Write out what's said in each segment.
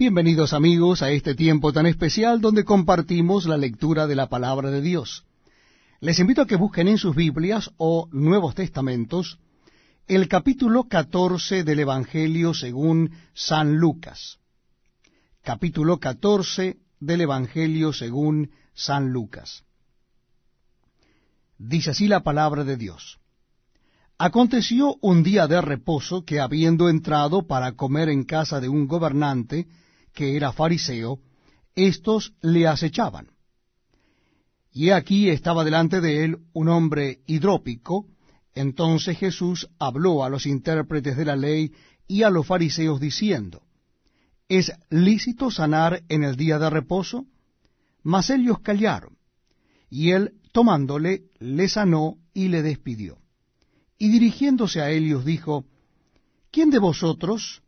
Bienvenidos amigos a este tiempo tan especial donde compartimos la lectura de la palabra de Dios. Les invito a que busquen en sus Biblias o Nuevos Testamentos el capítulo 14 del Evangelio según San Lucas. Capítulo 14 del Evangelio según San Lucas. Dice así la palabra de Dios. Aconteció un día de reposo que habiendo entrado para comer en casa de un gobernante, que era fariseo, éstos le acechaban. Y aquí estaba delante de él un hombre hidrópico, entonces Jesús habló a los intérpretes de la ley y a los fariseos diciendo, ¿Es lícito sanar en el día de reposo? Mas ellos callaron, y él tomándole le sanó y le despidió. Y dirigiéndose a ellos dijo, ¿Quién de vosotros,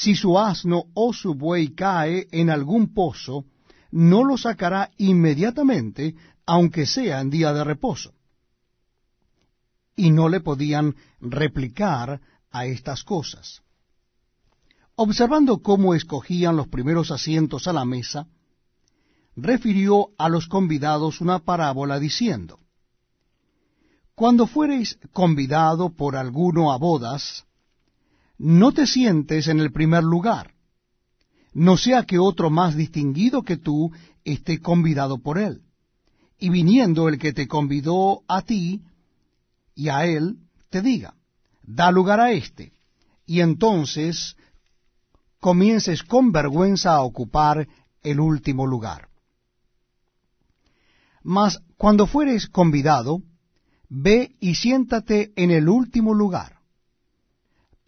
si su asno o su buey cae en algún pozo, no lo sacará inmediatamente, aunque sea en día de reposo. Y no le podían replicar a estas cosas. Observando cómo escogían los primeros asientos a la mesa, refirió a los convidados una parábola diciendo, Cuando fuereis convidado por alguno a bodas, no te sientes en el primer lugar, no sea que otro más distinguido que tú esté convidado por él. Y viniendo el que te convidó a ti y a él, te diga, da lugar a éste, y entonces comiences con vergüenza a ocupar el último lugar. Mas cuando fueres convidado, ve y siéntate en el último lugar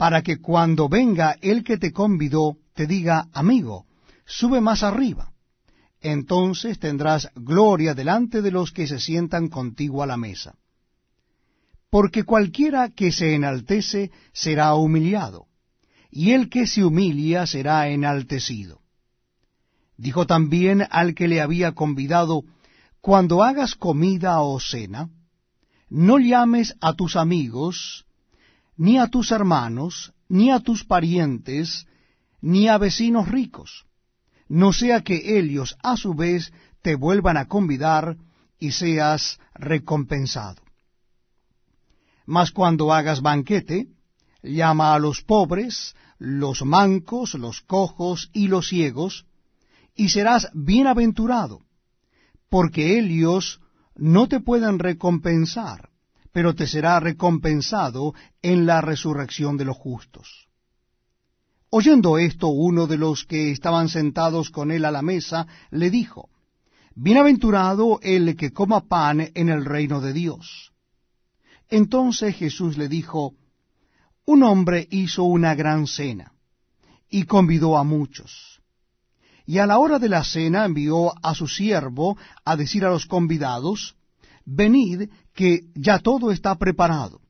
para que cuando venga el que te convidó te diga, amigo, sube más arriba. Entonces tendrás gloria delante de los que se sientan contigo a la mesa. Porque cualquiera que se enaltece será humillado, y el que se humilia será enaltecido. Dijo también al que le había convidado, cuando hagas comida o cena, no llames a tus amigos, ni a tus hermanos, ni a tus parientes, ni a vecinos ricos, no sea que ellos a su vez te vuelvan a convidar y seas recompensado. Mas cuando hagas banquete, llama a los pobres, los mancos, los cojos y los ciegos, y serás bienaventurado, porque ellos no te pueden recompensar pero te será recompensado en la resurrección de los justos. Oyendo esto, uno de los que estaban sentados con él a la mesa le dijo, Bienaventurado el que coma pan en el reino de Dios. Entonces Jesús le dijo, Un hombre hizo una gran cena, y convidó a muchos. Y a la hora de la cena envió a su siervo a decir a los convidados, Venid, que ya todo está preparado.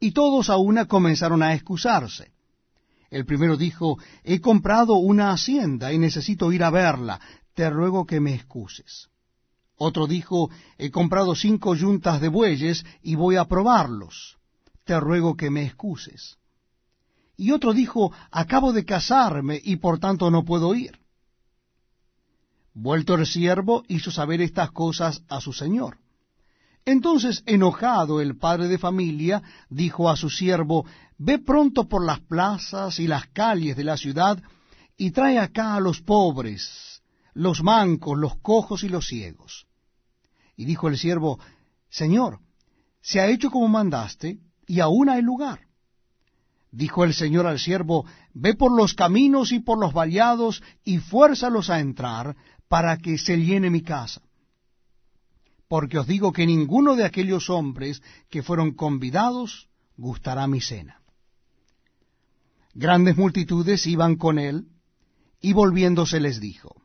Y todos a una comenzaron a excusarse. El primero dijo, he comprado una hacienda y necesito ir a verla, te ruego que me excuses. Otro dijo, he comprado cinco yuntas de bueyes y voy a probarlos, te ruego que me excuses. Y otro dijo, acabo de casarme y por tanto no puedo ir. Vuelto el siervo hizo saber estas cosas a su señor. Entonces, enojado el padre de familia, dijo a su siervo, Ve pronto por las plazas y las calles de la ciudad, y trae acá a los pobres, los mancos, los cojos y los ciegos. Y dijo el siervo, Señor, se ha hecho como mandaste, y aún hay lugar. Dijo el Señor al siervo, Ve por los caminos y por los vallados, y fuérzalos a entrar, para que se llene mi casa porque os digo que ninguno de aquellos hombres que fueron convidados gustará mi cena. Grandes multitudes iban con él, y volviéndose les dijo,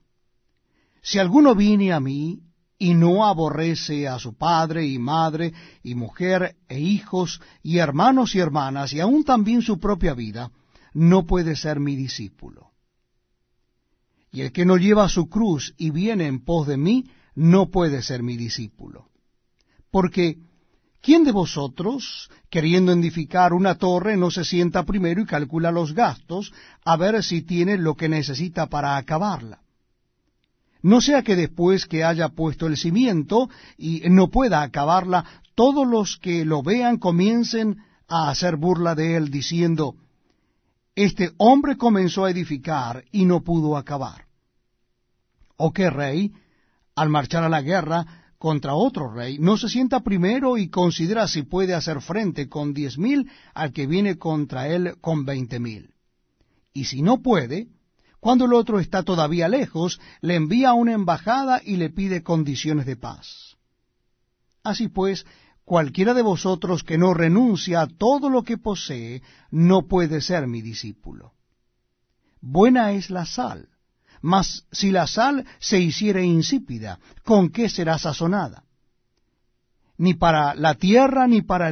Si alguno viene a mí y no aborrece a su padre y madre y mujer e hijos y hermanos y hermanas y aun también su propia vida, no puede ser mi discípulo. Y el que no lleva su cruz y viene en pos de mí, no puede ser mi discípulo. Porque, ¿Quién de vosotros, queriendo edificar una torre, no se sienta primero y calcula los gastos, a ver si tiene lo que necesita para acabarla? No sea que después que haya puesto el cimiento y no pueda acabarla, todos los que lo vean comiencen a hacer burla de él, diciendo, Este hombre comenzó a edificar y no pudo acabar. ¿O qué rey, al marchar a la guerra, contra otro rey, no se sienta primero y considera si puede hacer frente con diez mil al que viene contra él con veinte mil. Y si no puede, cuando el otro está todavía lejos, le envía una embajada y le pide condiciones de paz. Así pues, cualquiera de vosotros que no renuncia a todo lo que posee, no puede ser mi discípulo. Buena es la sal mas si la sal se hiciere insípida, ¿con qué será sazonada? Ni para la tierra ni para